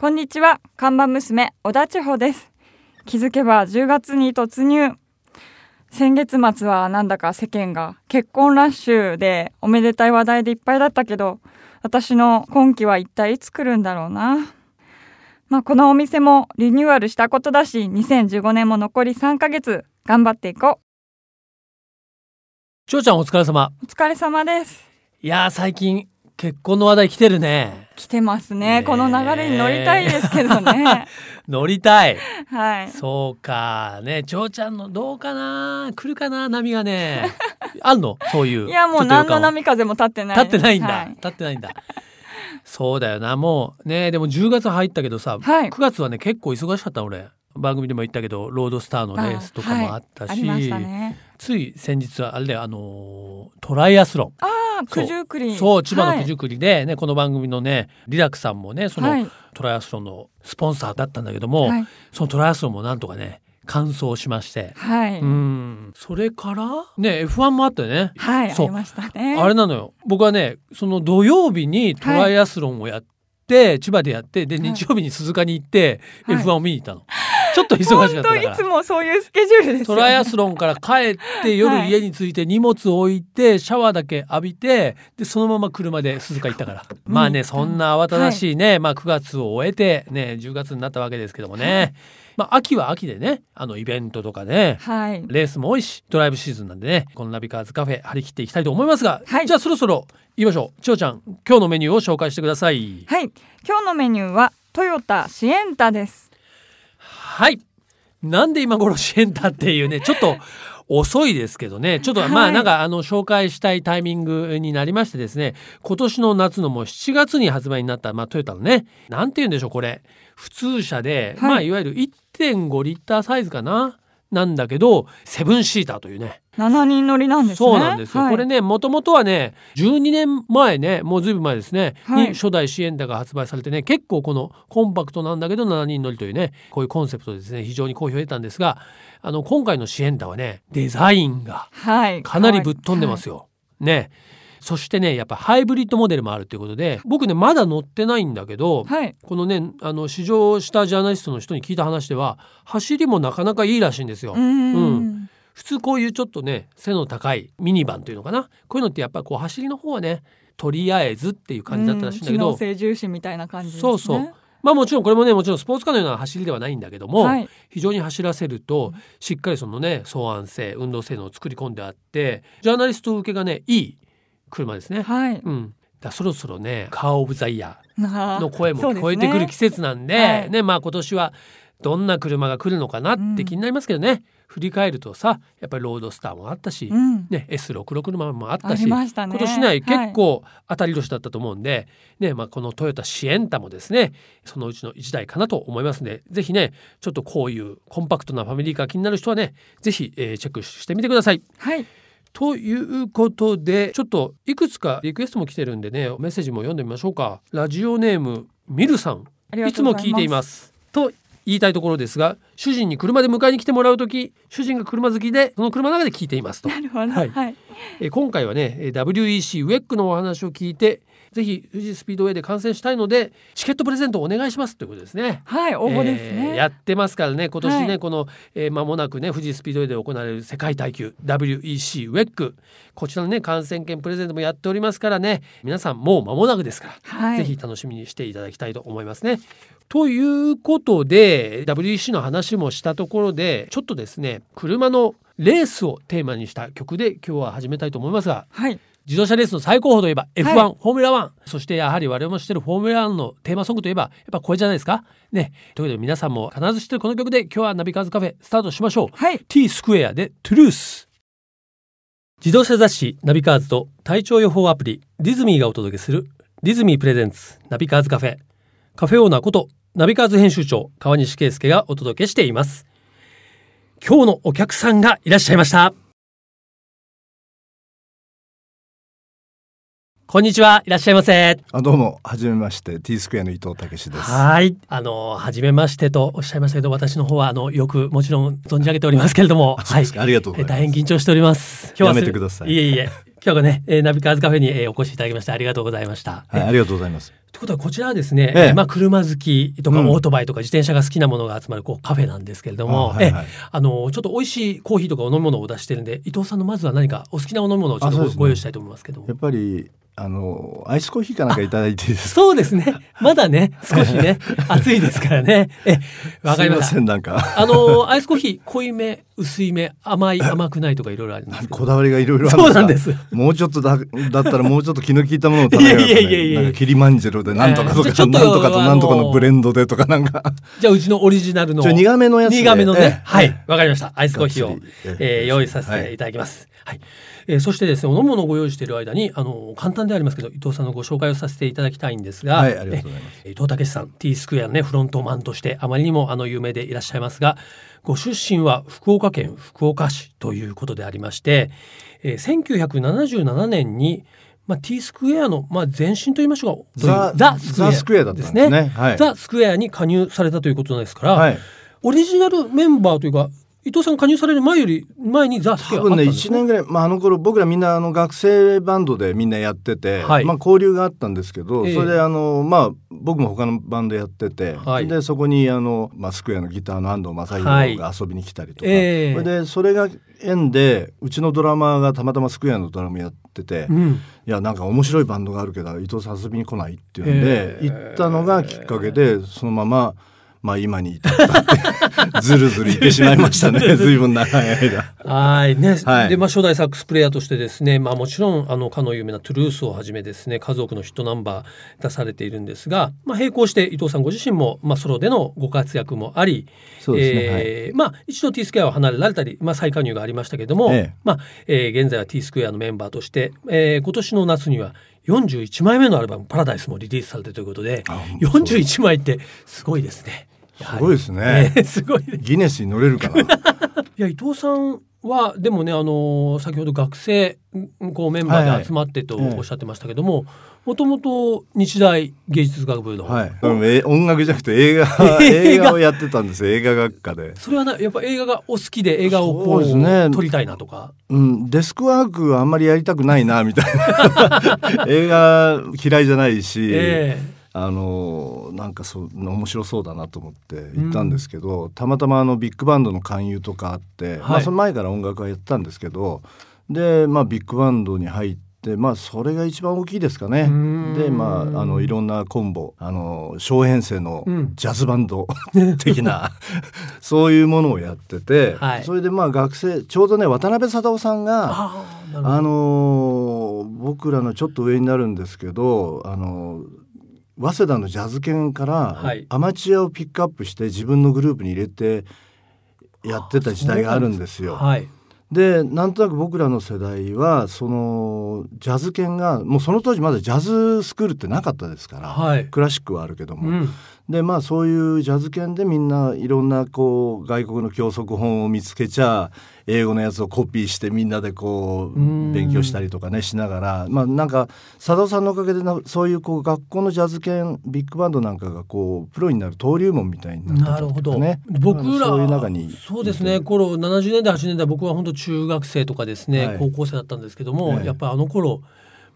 こんにちは。看板娘小田千穂です。気づけば10月に突入。先月末はなんだか世間が結婚ラッシュでおめでたい話題でいっぱいだったけど私の今期は一体いつ来るんだろうな。まあこのお店もリニューアルしたことだし2015年も残り3ヶ月頑張っていこちょうちゃんお疲れ様。うお疲れ様です。いやー最近結婚の話題来てるね。来てますね。ねえ。この流れに乗りたいですけどね。乗りたい。はい。そうか。ねちょうちゃんのどうかな？来るかな？波がね。あんの？そういう。いやもう何の波風も立ってない。立ってないんだ、はい。立ってないんだ。そうだよな。もうねでも10月入ったけどさ、はい。9月はね結構忙しかった俺。番組でも言ったけどロードスターのレースとかもあったし、つい先日はあれだよあのートライアスロン。あ九十九里。そう千葉のはい。九十九里でね、この番組のねリラクさんもねその、はい。トライアスロンのスポンサーだったんだけども、はい。そのトライアスロンもなんとかね完走しまして、はい、うん。それからね F1 もあったよね、はい、あそう。りましたね。あれなのよ。僕はねその土曜日にトライアスロンをやって、千葉でやってではい。日曜日に鈴鹿に行って、はい。F1 を見に行ったの、ちょっと忙しかった本当からいつもそういうスケジュールですよ、ね。トライアスロンから帰って夜はい家に着いて荷物を置いてシャワーだけ浴びてでそのまま車で鈴鹿行ったから。まあねそんな慌ただしいね、まあ9月を終えてね10月になったわけですけどもね、まあ秋は秋でねあのイベントとかねはい。レースも多いしドライブシーズンなんでねこのナビカーズカフェ張り切っていきたいと思いますが、はい。じゃあそろそろ言いましょう。千代ちゃん今日のメニューを紹介してください。はい。今日のメニューはトヨタシエンタです。はい。なんで今頃シエンタっていうね、ちょっと遅いですけどね、ちょっと、はいまあなんかあの紹介したいタイミングになりましてですね、今年の夏のもう7月に発売になった、まあトヨタのね、なんて言うんでしょう、これ。普通車で、はいまあいわゆる1.5リッターサイズかな。なんだけど、セブンシーターというね。7人乗りなんですね。そうなんですよ。はいこれね、もともとはね、12年前ね、もうずいぶん前ですね、はいに初代シエンタが発売されてね、結構このコンパクトなんだけど7人乗りというね、こういうコンセプトでですね、非常に好評を得たんですが、あの、今回のシエンタはね、デザインがはい。かなりぶっ飛んでますよ。ね。そしてね、やっぱハイブリッドモデルもあるということで、僕ね、まだ乗ってないんだけど、はい。はい。このね、あの、試乗したジャーナリストの人に聞いた話では、走りもなかなかいいらしいんですよ。うーん。うん普通こういうちょっとね背の高いミニバンというのかなこういうのってやっぱりこう走りの方はねとりあえずっていう感じだったらしいんだけど、う性重視みたいな感じね。そうそうまあもちろんこれもねもちろんスポーツカーのような走りではないんだけども、はい。非常に走らせるとしっかりそのね双安性運動性能を作り込んであってジャーナリスト受けがねいい車ですね。はい。うん、だそろそろねカー・オブ・ザ・イヤーなの声も聞こえてくる季節なんではいねまあ今年はどんな車が来るのかなって気になりますけどね、振り返るとさやっぱりロードスターもあったし、うん。ね、S66 のままもあったし、ましたね。今年ねはい結構当たり年だったと思うんで、ねまあ、このトヨタシエンタもですねそのうちの1台かなと思いますんでぜひねちょっとこういうコンパクトなファミリーカー気になる人はねぜひ、えーチェックしてみてください。はい。ということでちょっといくつかリクエストも来てるんでねメッセージも読んでみましょうかラジオネームミルさんいつ。も聞いていますと言いたいところですが主人に車で迎えに来てもらう時主人が車好きでその車の中で聞いていますとなるほど。はいはい。えー今回はねえー WEC ウェックのお話を聞いてぜひ富士スピードウェイで観戦したいのでチケットプレゼントお願いしますということですね。はい。応募ですね。えーやってますからね今年ね、はいこの、えー間もなくね富士スピードウェイで行われる世界耐久 WEC ウェックこちらのね観戦券プレゼントもやっておりますからね皆さんもう間もなくですから、はい。ぜひ楽しみにしていただきたいと思いますね。ということで WEC の話もしたところでちょっとですね車のレースをテーマにした曲で今日は始めたいと思いますがはい。自動車レースの最高峰といえば F1、はい。フォーミュラ1そしてやはり我々も知ってるフォーミュラ1のテーマソングといえばやっぱこれじゃないですか？ね。ということで皆さんも必ず知ってるこの曲で今日はナビカーズカフェスタートしましょう。はい。T スクエアでトゥルース。自動車雑誌ナビカーズと体調予報アプリディズミーがお届けするディズミー presents ナビカーズカフェ。カフェオーナーことナビカーズ編集長川西圭介がお届けしています。今日のお客さんがいらっしゃいましたこんにちは、いらっしゃいませ。あどうも、はじめまして、 T-SQUAREの伊東たけしです。はい。あの、はじめましてとおっしゃいましたけど、私の方は、あの、よくもちろん存じ上げておりますけれども、そうですか。ありがとうございます。え大変緊張しております。やめてください。いえいえ。今日はね、えーナビカーズカフェに、えーお越しいただきましてありがとうございました。はい、えありがとうございます。ということはこちらはですね、ええ。まあ車好きとかうん。オートバイとか自転車が好きなものが集まるこうカフェなんですけれども、あはいはい。ええ。あのちょっと美味しいコーヒーとかお飲み物を出してるんで伊藤さんのまずは何かお好きなお飲み物をちょっとご,、用意したいと思いますけども。やっぱり、あの、アイスコーヒーかなんかいただいていいですか？そうですね。まだね。少しね。暑いですからね。えわかりません、なんか。あのアイスコーヒー濃いめ薄いめ甘い。甘くないとかいろいろあるんですこだわりがいろいろあるそうなんです。もうちょっとだ、だったらもうちょっと気の利いたものを頼むよ、ね。いやいやいやいやキリマンジェロでなんとかとか、ええじゃあちょっとなんとかとなんとかあののブレンドでとかなんか。じゃあうちのオリジナルのちょ苦めのやつで。苦めのね、ええ。はい。ええわかりました。アイスコーヒーをえー用意させていただきます、はい。えーそしてですねお飲み物をご用意している間にあの簡単でありますけど伊藤さんのご紹介をさせていただきたいんですが、はいありがとうございます。えー伊藤武さん T スクエアのねフロントマンとしてあまりにもあの有名でいらっしゃいますがご出身は福岡県福岡市ということでありまして、えー、1977年にまあ、T スクエアの、まあ、前身と言いましょうかザスクエアですね。はい。ザ・スクエアに加入されたということですから、はい。オリジナルメンバーというか伊藤さんが加入される前より前にザ・スクエア多分ねあったんです1年ぐらい、まあ、あの頃僕らみんなあの学生バンドでみんなやってて、はい。まあ、交流があったんですけど、ええ。それであの、まあ、僕も他のバンドやってて、はい。でそこにあの、まあ、スクエアのギターの安藤正はい。弘が遊びに来たりとか、ええ。それでそれが縁でうちのドラマーがたまたまスクエアのドラムやってて、いうん、やなんか面白いバンドがあるけど伊藤さん遊びに来ないっていうんでええ。行ったのがきっかけでそのまま。まあ今に至ったって ずるずるいってしまいましたね。随分長い間。はい。ね、はい。でまあ初代サックスプレイヤーとしてですねまあもちろんあのかの有名なトゥルースをはじめですね数多くのヒットナンバー出されているんですが、まあ、並行して伊藤さんご自身も、まあ、ソロでのご活躍もありそうですね。えーまあ、一度 T スクエアを離れられたり、まあ、再加入がありましたけども、ええ。まあえー現在は T スクエアのメンバーとして、えー今年の夏には41枚目のアルバム「パラダイス」もリリースされてということであ41枚ってすごいですね。すごいですねえー すごいギネスに乗れるかな。いや伊藤さんはでもねあの先ほど学生んこうメンバーで集まってとおっしゃってましたけどももともと日大芸術学部の、はい、音楽じゃなくて映画 映画をやってたんですよ映画学科で、それはなやっぱ映画がお好きで映画をこそううですね。撮りたいなとか？うん、デスクワークはあんまりやりたくないなみたいな。映画嫌いじゃないし、えあのなんかそう面白そうだなと思って行ったんですけど、たまたまあのビッグバンドの勧誘とかあって、まあ、その前から音楽はやってたんですけどで、まあ、ビッグバンドに入って。まあそれが一番大きいですかね。でまああのいろんなコンボあの小編成のうん。ジャズバンド 的な そういうものをやってて、はい。それでまあ学生ちょうどね渡辺貞夫さんがあのー僕らのちょっと上になるんですけど、あのー早稲田のジャズ研からはい。アマチュアをピックアップして自分のグループに入れてやってた時代があるんですよ。はい。でなんとなく僕らの世代はそのジャズ研がもうその当時まだジャズスクールってなかったですから、はい。クラシックはあるけども、うん。でまあそういうジャズ圏でみんないろんなこう外国の教則本を見つけちゃ英語のやつをコピーしてみんなでこううん。勉強したりとかねしながら。まあなんか佐藤さんのおかげでなそういうこう学校のジャズ圏ビッグバンドなんかがこうプロになる登竜門みたいになったなるほど、とかね僕らそういう中にそうですね。頃70年代80年代僕は本当中学生とかですね、はい。高校生だったんですけども、ええ。やっぱりあの頃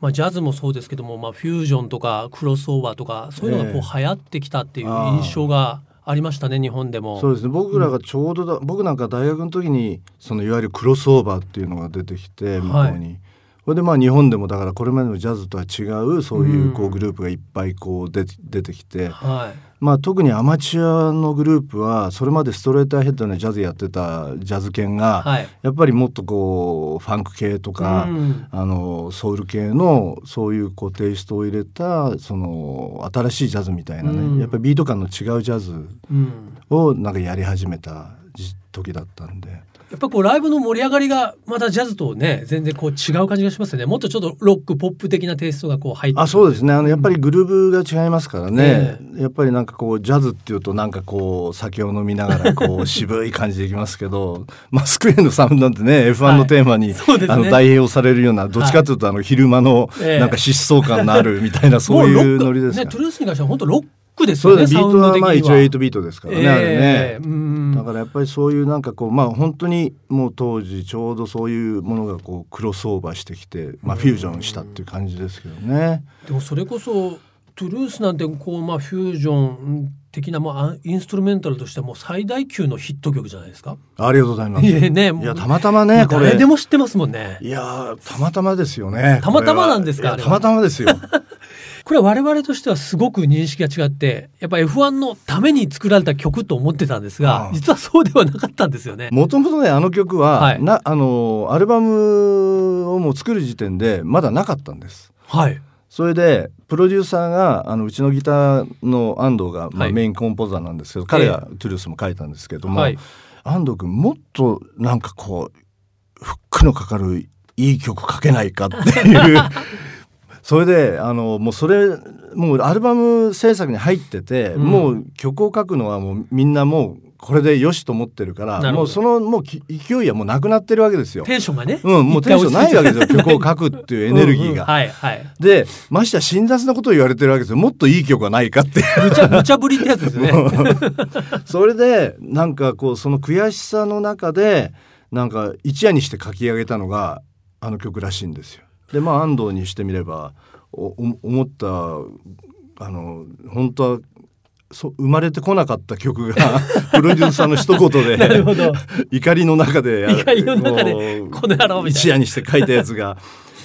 まあ、ジャズもそうですけども、まあ、フュージョンとかクロスオーバーとかそういうのがこうえ。流行ってきたっていう印象がありましたね日本でも。そうですね。僕らがちょうどだ、僕なんか大学の時にそのいわゆるクロスオーバーっていうのが出てきて向こうに、それでまあ日本でもだからこれまでのジャズとは違うそういうこうグループがいっぱいこう出て出てきて、はい。まあ特にアマチュアのグループはそれまでストレートアヘッドのジャズやってたジャズ犬がはい。やっぱりもっとこうファンク系とか、うん。あのソウル系のそういうこうテイストを入れたその新しいジャズみたいなね、うん。やっぱりビート感の違うジャズうん。をなんかやり始めた時だったんで。やっぱこうライブの盛り上がりがまたジャズとね全然こう違う感じがしますね。もっとちょっとロックポップ的なテイストがこう入って。あそうですね。あのやっぱりグルーヴが違いますからね、え。ー、やっぱりなんかこうジャズっていうとなんかこう酒を飲みながらこう渋い感じでいきますけど まあスクエアのサウンドなんてね F1 のテーマに、はいね、あの代表されるようなどっちかというとあの昼間のなんか疾走感のあるみたいな、そういうノリですね。TRUTH に関しては本当ロックですよね。ビートはまあ一応8ビートですからね、えー、あれね。だからやっぱりそういうなんかこうまあ本当にもう当時ちょうどそういうものがこうクロスオーバーしてきて、まあフュージョンしたっていう感じですけどね。でもそれこそ TRUTH なんてこうまあフュージョン的なもうインストゥルメンタルとしても最大級のヒット曲じゃないですか。ありがとうございます。いやね、いやたまたまねこれ誰でも知ってますもんね。いやたまたまですよね。たまたまなんですか。たまたまですよ。これは我々としてはすごく認識が違ってやっぱ F1 のために作られた曲と思ってたんですが、実はそうではなかったんですよね。もともとねあの曲は、はい、なあのアルバムをもう作る時点でまだなかったんです。はい。それでプロデューサーがあのうちのギターの安藤が、まあ、メインコンポーザーなんですけど、彼がトゥルースも書いたんですけども、はい、安藤君もっとなんかこうフックのかかるいい曲書けないかっていう それであのもうそれもうアルバム制作に入ってて、うん、もう曲を書くのはもうみんなもうこれでよしと思ってるからもうそのもう勢いはもうなくなってるわけですよ。テンションがね。うんもうテンションないわけですよ曲を書くっていうエネルギーが。はいはい、でましてや辛辣なことを言われてるわけですよもっといい曲はないかって無茶無茶ぶりってやつですね。それでなんかこうその悔しさの中でなんか一夜にして書き上げたのがあの曲らしいんですよ。でまあ安藤にしてみれば思ったあの本当はそ生まれてこなかった曲が プロデューサーの一言で怒りの中で怒りの中でこの野郎一夜にして書いたやつが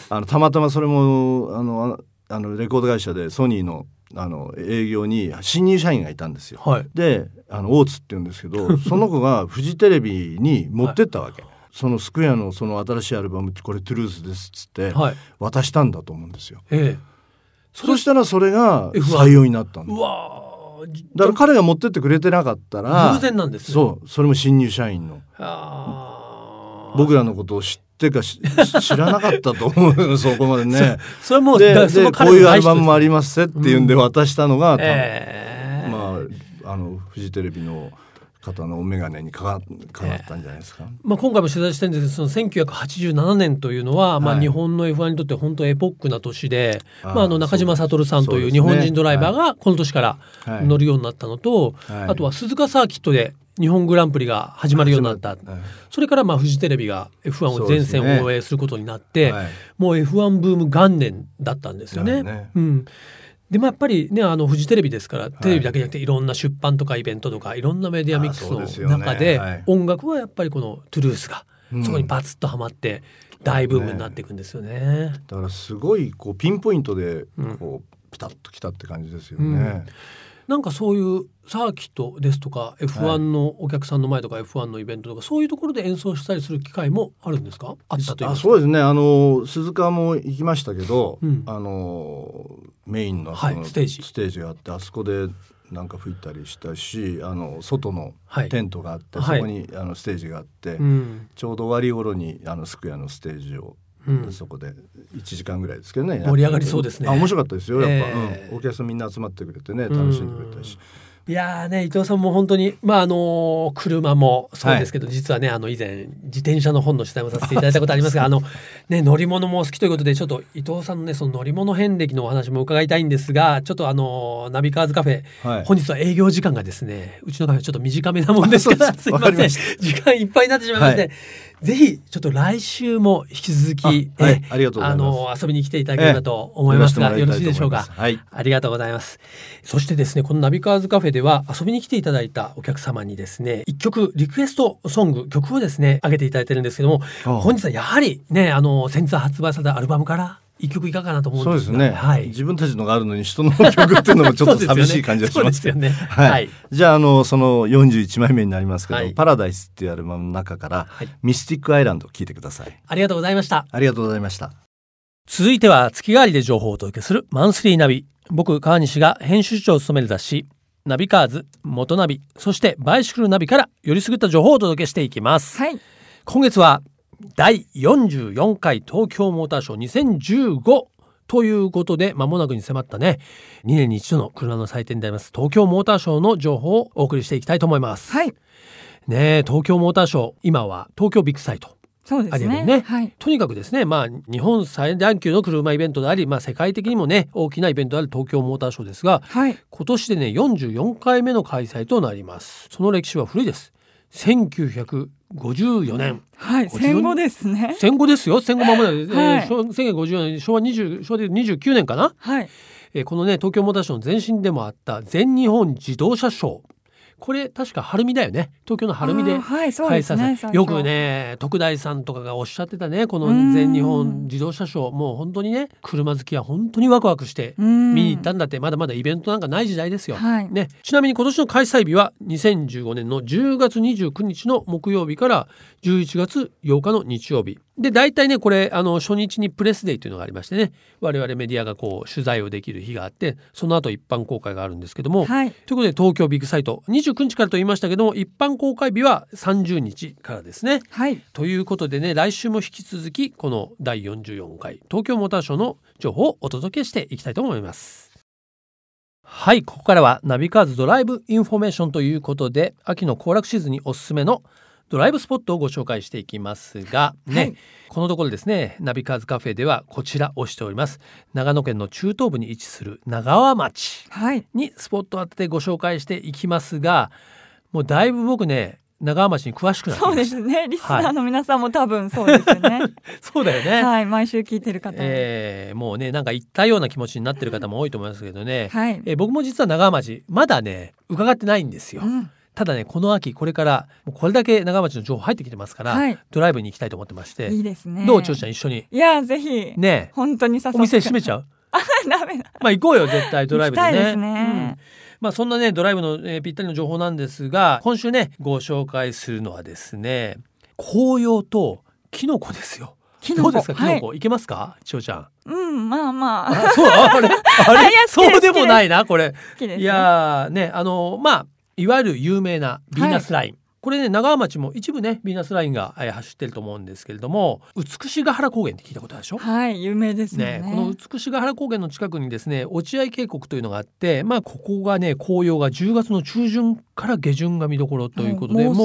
あのたまたまそれもあのあのレコード会社でソニーのあの営業に新入社員がいたんですよ。はい、であの大津って言うんですけどその子がフジテレビに持ってったわけ。はいそのスクエアのその新しいアルバムこれトゥルースですっつって渡したんだと思うんですよ。ええ、そしたらそれが採用になったんだ。だから彼が持ってってくれてなかったら偶然なんです、ね、そうそれも新入社員の。僕らのことを知ってか 知らなかったと思うそこまでね。それもででこういうアルバムもありますっていうんで渡したのが、うん。えー、まああのフジテレビの方のお眼鏡にかかかかったんじゃないですか、えー、まあ、今回も取材してるんですけどその1987年というのは、はい、まあ、日本の F1 にとって本当エポックな年で、まあ、あの中島悟さんという日本人ドライバーがこの年から乗るようになったのと、はい、あとは鈴鹿サーキットで日本グランプリが始まるようになった、はい、それからまあフジテレビが F1 を全線放映することになって、ねはい、もう F1 ブーム元年だったんですよね。ね。うん、でもやっぱりねあのフジテレビですからテレビだけじゃなくていろんな出版とかイベントとかいろんなメディアミックスの中で音楽はやっぱりこのトゥルースがそこにバツッとはまって大ブームになっていくんですよね。だからすごいこうピンポイントでこうピタッときたって感じですよね。うんなんかそういうサーキットですとか F1 のお客さんの前とか F1 のイベントとか、そういうところで演奏したりする機会もあるんですか？あったというあそうですね。あの鈴鹿も行きましたけど、うん、あのメインのはい、ステージ。ステージがあってあそこでなんか吹いたりしたしあの外のテントがあって、はい、そこにあのステージがあって、うん、ちょうど終わり頃にあのスクエアのステージをうん、そこで1時間ぐらいですけどね。盛り上がりそうですね。あ面白かったですよやっぱ、えー、うん、お客さんみんな集まってくれてね楽しんでくれたし。いやね伊藤さんも本当にまああの車もそうですけど、はい、実はねあの以前自転車の本の取材もさせていただいたことありますが あのね乗り物も好きということでちょっと伊藤さんのねその乗り物遍歴のお話も伺いたいんですがちょっとあのナビカーズカフェ、はい、本日は営業時間がですねうちのカフェちょっと短めなもんですからす。いません。時間いっぱいになってしまいまして、はいぜひちょっと来週も引き続き、はい、ありがとうあの遊びに来ていただければと思いますが、よろしいでしょうか？はい、ありがとうございます。そしてですね、このナビカーズカフェでは遊びに来ていただいたお客様にですね、一曲リクエストソング曲をですね、上げていただいてるんですけども、本日はやはりね、あの先日発売されたアルバムから一曲いかがかなと思うんですそうですね、はい、自分たちのがあるのに人の曲っていうのもちょっと寂しい感じがしますよね。はい、じゃああのその41枚目になりますけど、はい、パラダイスっていうアルバムの中から、はい、ミスティックアイランドを聞いてください。ありがとうございました。ありがとうございました。続いては月替わりで情報をお届けするマンスリーナビ。僕川西が編集長を務める雑誌ナビカーズ元ナビそしてバイシクルナビからよりすぐった情報をお届けしていきます、はい。今月は第44回東京モーターショー2015ということで間もなくに迫ったね2年に一度の車の祭典であります東京モーターショーの情報をお送りしていきたいと思います、はい。ねえ東京モーターショー今は東京ビッグサイトそうですね。ねはい。とにかくですねまあ日本最大級の車イベントであり、まあ、世界的にもね大きなイベントである東京モーターショーですがはい。今年でね44回目の開催となりますその歴史は古いです1954年はい。戦後ですね。戦後ですよ戦後間もない、えーはい昭1954年昭和20昭和で29年かな、はい。えーこのね東京モーターショーの前身でもあった全日本自動車ショーこれ確か晴海だよね。東京の晴海で開催ですね。されよくね徳大さんとかがおっしゃってたねこの全日本自動車ショー。もう本当にね車好きは本当にワクワクして見見に行ったんだって。まだまだイベントなんかない時代ですよ。はい。ね、ちなみに今年の開催日は2015年の10月29日の木曜日から11月8日の日曜日で大体ねこれあの初日にプレスデーというのがありましてね我々メディアがこう取材をできる日があってその後一般公開があるんですけども、はい。ということで東京ビッグサイト29日からと言いましたけども一般公開日は30日からですね。はい。ということでね来週も引き続きこの第44回東京モーターショーの情報をお届けしていきたいと思います。はいここからはナビカーズドライブインフォメーションということで秋の行楽シーズンにおすすめのドライブスポットをご紹介していきますがね、はいこのところですねナビカーズカフェではこちらをしております長野県の中東部に位置する長和町はい。にスポットを当ててご紹介していきますがもうだいぶ僕ね長和町に詳しくなってきそうですね。リスナーの皆さんも多分そうですよね。そうだよね。はい。毎週聞いてる方も。えーもうねなんか行ったような気持ちになってる方も多いと思いますけどね、はい。えー僕も実は長浜町まだね伺ってないんですよ、うんただねこの秋これからもうこれだけ長浜町の情報入ってきてますから、はい。ドライブに行きたいと思ってましていいですね。どうちょうちゃん一緒に？いや、ぜひ。ね本当にお店閉めちゃう？ダメだ。まあ行こうよ絶対ドライブでね。行きたいですね。うん。まあそんなねドライブの、えーぴったりの情報なんですが今週ねご紹介するのはですね紅葉とキノコですよ。キノコ。どうですか？キノコ、はいけますか？千代ちゃん。うん、まあまあ。あそうあれ？あれ？そうでもないなこれ。ねいやーねあのまあいわゆる有名なビーナスライン、これね長浜町も一部ねビーナスラインがえー走ってると思うんですけれども美しが原高原って聞いたことあるでしょ？はい、有名ですよね。ね、この美しが原高原の近くにですね落合渓谷というのがあってまあここがね紅葉が10月の中旬から下旬が見どころということでもうも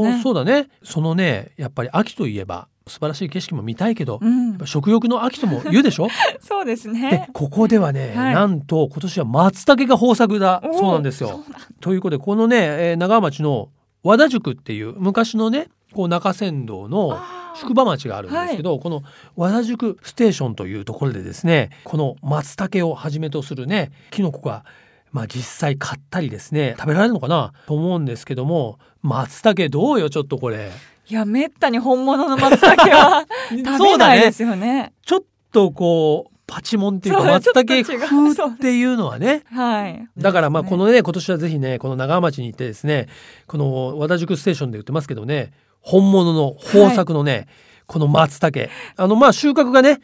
うね。もうそうだね。そのねやっぱり秋といえば素晴らしい景色も見たいけど、やうん食欲の秋とも言うでしょ？そうですでね。ここではね、はい。なんと今年は松茸が豊作だ。そうなんですよ。ということでこのね、えー長浜町の和田宿っていう昔のねこう中山道の宿場町があるんですけど、この和田宿ステーションというところでですねこの松茸をはじめとするねキノコがまあ実際買ったりですね食べられるのかなと思うんですけども松茸どうよちょっとこれいや、めったに本物の松茸は 食べないですよね。ちょっとこうパチモンっていうか松茸風っていうのはね。はい。だからまあこの、のね今年はぜひねこの長浜町に行ってですねこの和田宿ステーションで売ってますけどね本物の豊作のね、この松茸。あのまあ収穫がね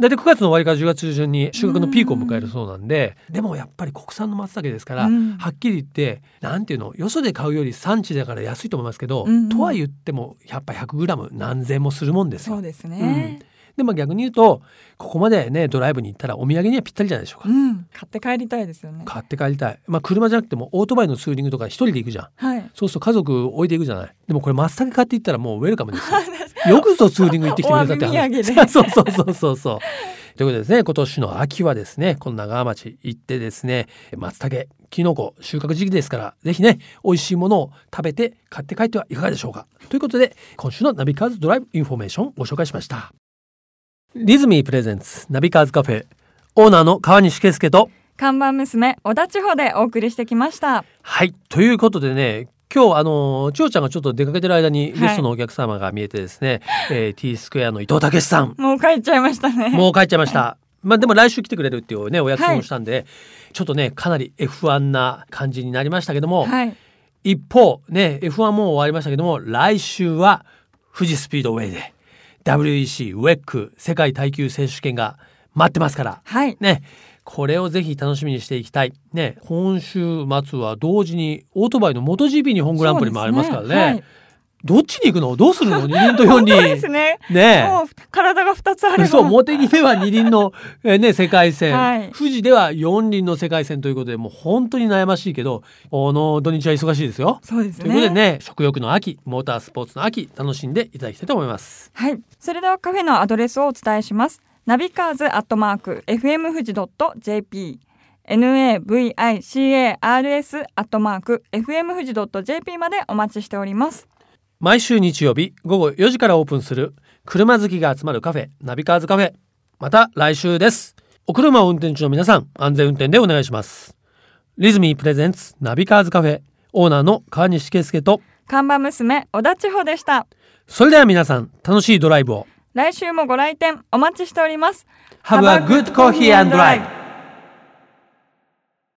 大体9月の終わりから10月中旬に収穫のピークを迎えるそうなんででもやっぱり国産の松茸ですから、うんはっきり言ってなんていうのよそで買うより産地だから安いと思いますけど、うんうんとは言ってもやっぱ 100g 何千もするもんですよそう。ですね。でも逆に言うとここまでねドライブに行ったらお土産にはぴったりじゃないでしょうか。うん。買って帰りたいですよね。買って帰りたい。まあ車じゃなくてもオートバイのツーリングとか一人で行くじゃん。はい。そうすると家族置いていくじゃない。でもこれ松茸買っていったらもうウェルカムですよ。よくぞツーリング行ってきてくれたって話。産 そうそうそうそうそう。ということでですね、今年の秋はですね、この長和町行ってですね、松茸、きのこ収穫時期ですから、ぜひね、美味しいものを食べて買って帰ってはいかがでしょうか。ということで、今週のナビカーズドライブインフォメーションをご紹介しました。ディズミー presents ナビカーズカフェ、オーナーの川西圭介と、看板娘、小田千穂でお送りしてきました。はい。ということでね、今日、あの、千代ちゃんがちょっと出かけてる間にはいゲストのお客様が見えてですね、えー、T スクエアの伊藤武さん、もう帰っちゃいましたね。もう帰っちゃいました。まあでも来週来てくれるっていうね、お約束をしたんで、ちょっとね、かなり F1 な感じになりましたけども、はい。一方、ね、F1 もう終わりましたけども、来週は富士スピードウェイで WEC ウェック世界耐久選手権が待ってますから、はい。ね、これをぜひ楽しみにしていきたい。ね、今週末は同時にオートバイの MotoGP 日本グランプリもありますからね。どっちに行くの？どうするの？二輪と四輪。ですね。ねもう体が二つあるそう、モテギでは二輪の、えー、ね、世界戦、はい、富士では四輪の世界戦ということで、もう本当に悩ましいけど、この土日は忙しいですよ。そうですね。ということでね、食欲の秋、モータースポーツの秋、楽しんでいただきたいと思います。はい。それではカフェのアドレスをお伝えします。ナビカーズアットマーク FM 富士 .jp navicars アットマーク FM 富士 .jp までお待ちしております。毎週日曜日午後4時からオープンする車好きが集まるカフェナビカーズカフェ。また来週です。お車を運転中の皆さん安全運転でお願いします。ディズミー presents ナビカーズカフェ。オーナーの川西圭介と看板娘小田千穂でした。それでは皆さん楽しいドライブを。来週もご来店お待ちしております。Have a good coffee and drive